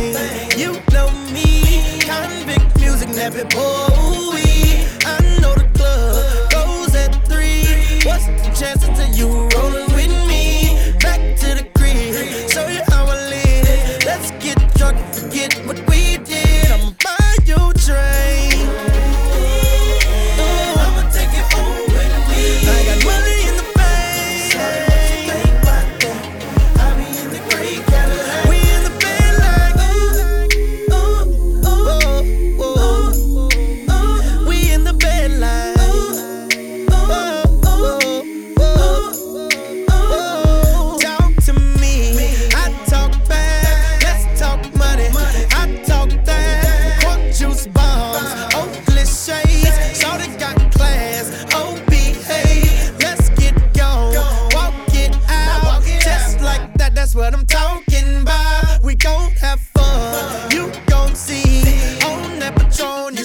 you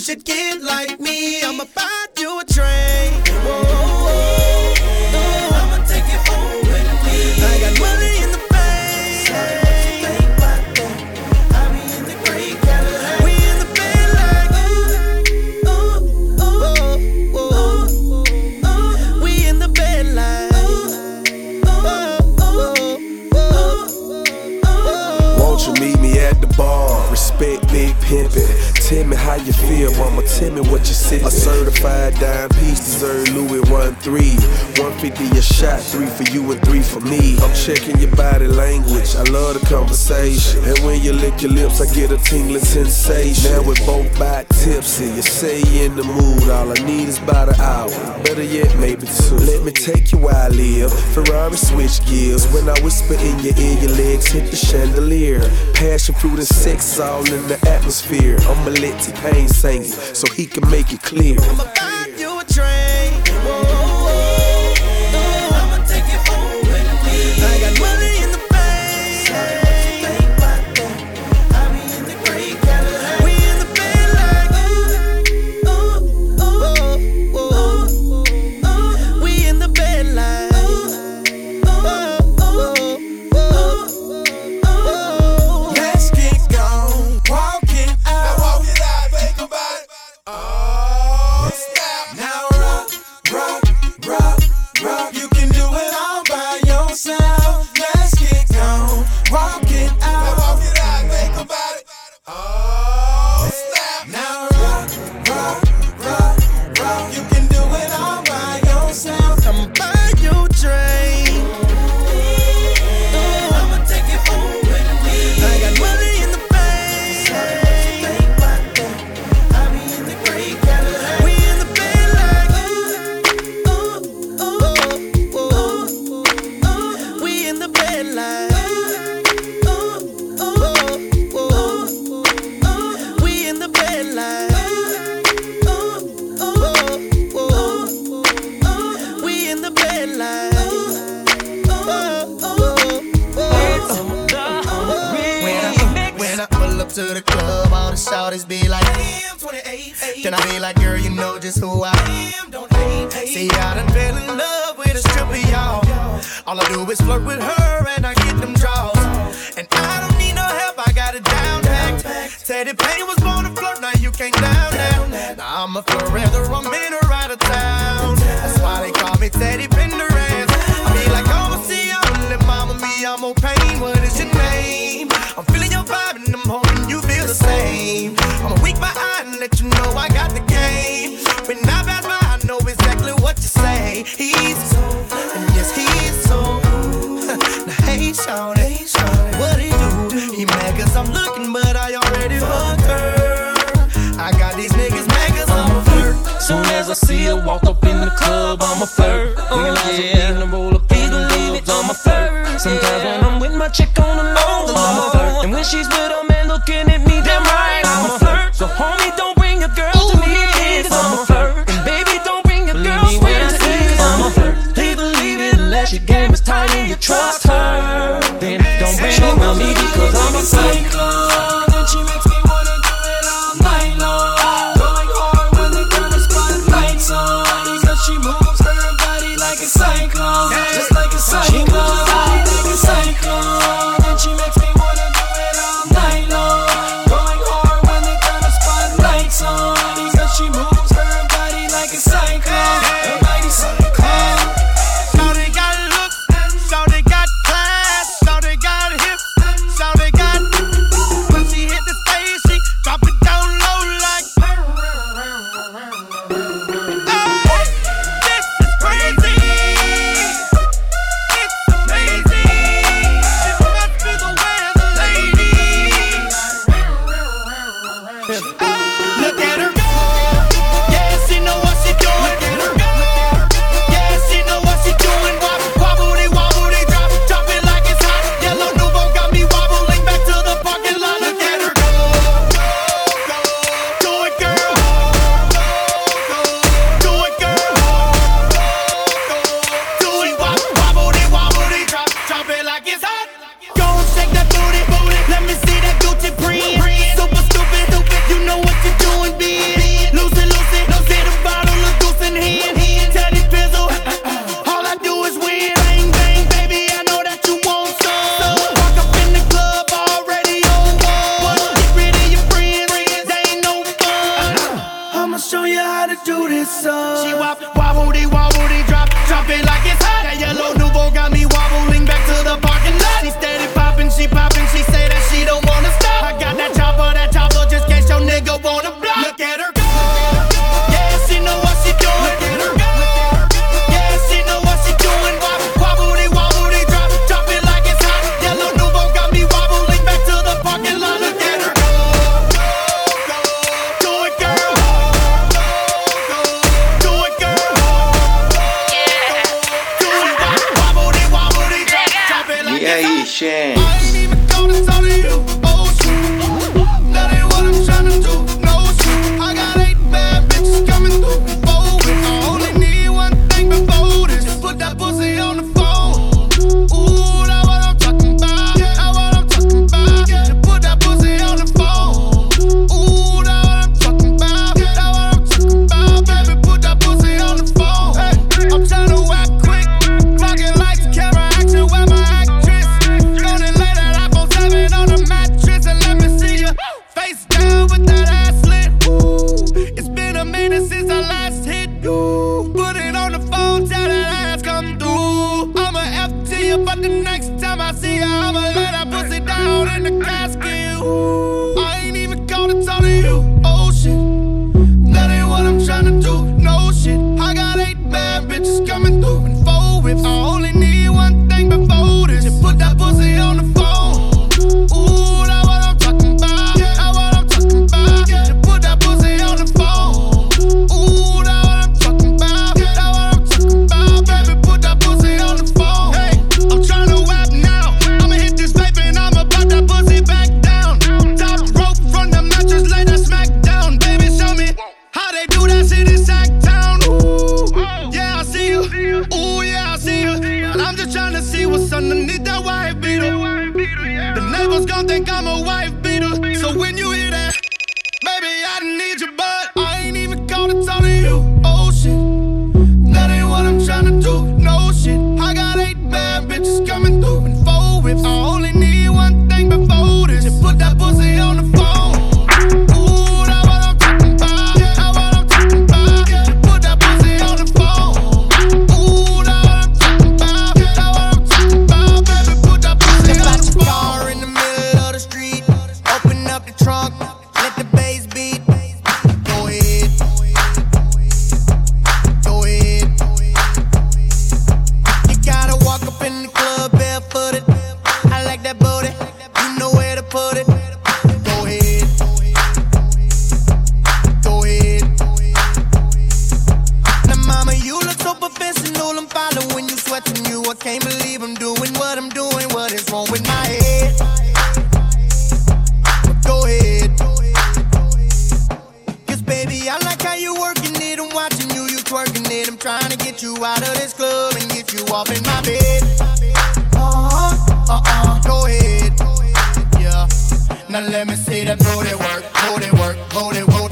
should get Respect Big Pimpin'. Tell me how you feel, mama. Tell me what you see. A certified dime piece deserve Louis one three. 150 a shot, three for you and three for me. I'm checking your body language. I love the conversation. And when you lick your lips, I get a tingling sensation. Now we're both by tipsy. You say you in the mood. All I need is about an hour. Better yet, maybe two. Let me take you where I live. Ferrari switch gears. When I whisper in your ear, your legs hit the chandelier. Passion fruit and sex all in the atmosphere. I'ma let T-Pain sing it so he can make it clear. All the shawties be like, Damn, 28. Then I be like, girl, you know just who I am. Don't hate. See, I done fell in love with a stripper, y'all. All I do is flirt with her and I get them draws. And I don't need no help, I got it down packed. Teddy Payne was born to flirt, now you can't down that. Now I'm a forever, I'm in or out of town. That's why they call me Teddy Pendergrass. I be like, oh, see, I'm little mama, me, I'm more pain. What is your name? The same. I'ma wink my eye and let you know I got the game. When I pass by, I know exactly what you say. He's so, and yes, he's so. now, hey, Shawty, what he do? He mad cause I'm looking, but I already fucked her. I got these niggas mad cause I'm a flirt. Soon as I see her walk up in the club, I'm a flirt. Oh, Realize yeah. I'm roll up in the leaves, I'm a flirt. Sometimes when I'm with my chick on the low, I'm a flirt. And when she's with Look at her. Baby, I like how you working it. I'm watching you, you twerking it. I'm trying to get you out of this club and get you off in my bed. Uh-huh, uh-uh, go ahead. Yeah. Now let me see that booty work, booty work, booty, booty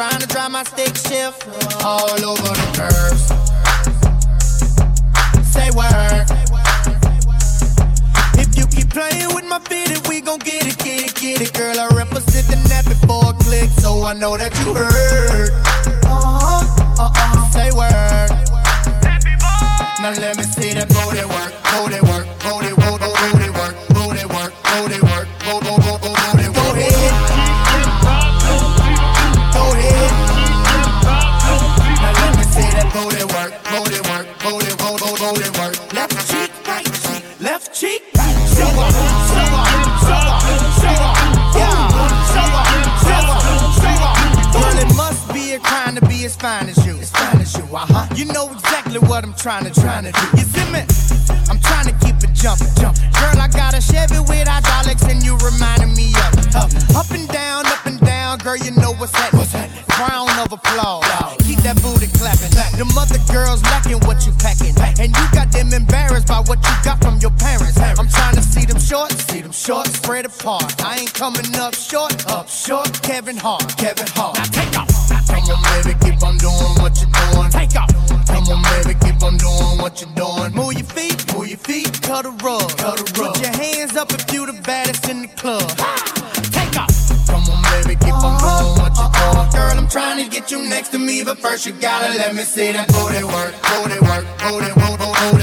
trying to drive my stick shift all over the curves. Say word. If you keep playing with my feet, we gon' get it, get it, get it, girl. I represent the net before click, so I know that you heard. Uh-huh, uh-uh, say word. Now let me trying to, trying to do. You see me? I'm trying to keep it jumping, jumping. Girl, I got a Chevy with hydraulics, and you reminding me of. Up, up and down, up and down, girl, you know what's happening. What's happening? Crown of applause. Keep that booty clapping. The mother girls lacking what you packing, and you got them embarrassed by what you got from your parents. I'm trying to see them shorts, see them shorts spread apart. I ain't coming up short, up short. Kevin Hart, Kevin Hart. Now take off. Come on, baby, keep on doing hands up if you the baddest in the club. Take off. Come on, baby, keep on doing what you're doing. Girl, I'm trying to get you next to me, but first you gotta let me see that booty work, booty work, booty, booty, booty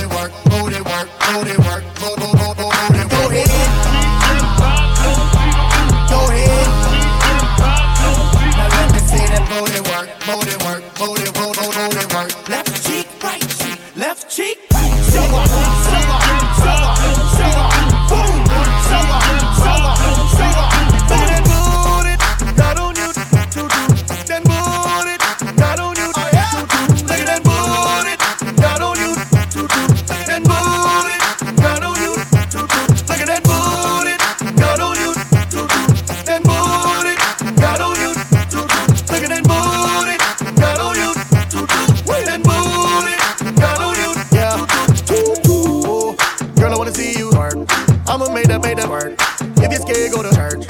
I'ma make that, work. If you're scared, go to church.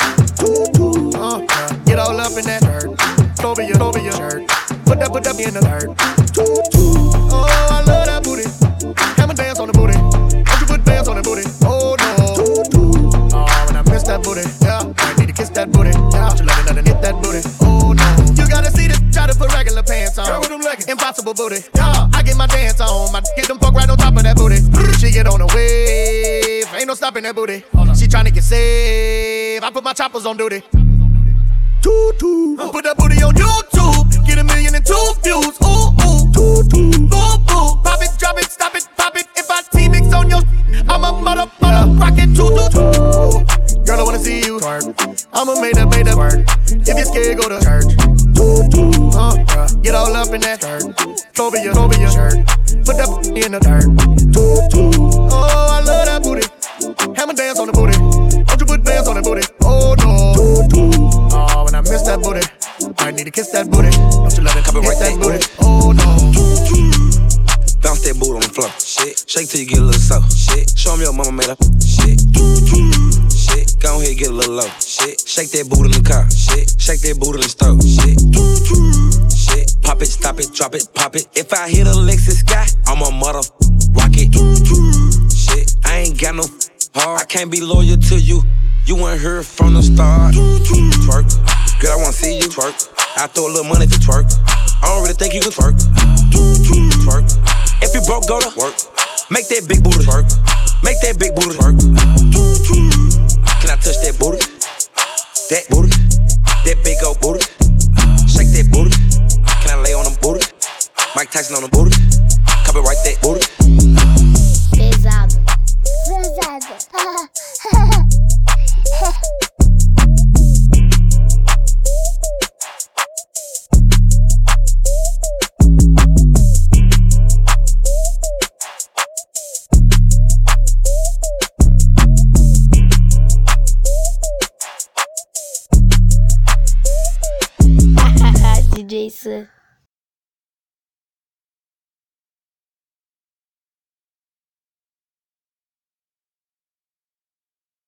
Uh. Get all up in that shirt. Over your, over your shirt. Put that, put that in the dirt. Oh, I love that booty. Hammer dance on the booty. Don't you put dance on the booty? Oh no. Oh, when I miss that booty, yeah. I need to kiss that booty, yeah. You let it, let it hit that booty. Oh no. You gotta see this. Try to put regular pants on. Girl, with them leggings. Impossible booty. Yeah. I get my dance on. My get them fuck right on top of that booty. Stopping that booty. She tryna get saved. I put my choppers on duty. Toot toot. Put that booty on YouTube. Get a million and two views. Ooh ooh. Toot toot. Ooh ooh. Pop it, drop it, stop it, pop it. If I T-mix on your, I'm a mother, mother, rocket. Toot toot toot. Girl, I wanna see you twerk. I'ma make that, make that work. If you're scared, go to church. Toot toot. Uh, uh, get all up in that skirt. Over your, over your shirt. Put that in the dirt. Toot toot. Oh, I love that booty. Hammer dance on the booty. Don't you put bands on that booty? Oh no. Oh, when I miss that booty, I need to kiss that booty. Don't you let it Copy right that booty? Oh no. Bounce that boot on the floor. Shit. Shake till you get a little slow. Shit. Show 'em your mama made up. Shit. Shit. Go ahead, get a little low. Shit. Shake that boot in the car. Shit. Shake that boot in the stove. Shit. Shit. Pop it, stop it, drop it, pop it. If I hit a Lexus guy, I'm a mother rocket. Shit. I ain't got no heart. I can't be loyal to you. You weren't here from the start. Twerk. Girl, I wanna see you twerk. I throw a little money for twerk. I don't really think you can twerk. Twerk. If you broke, go to work. Make that big booty twerk. Make that big booty twerk. Can I touch that booty? That booty. That big old booty. Shake that booty. Can I lay on the booty? Mike Tyson on the booty. Copyright that booty.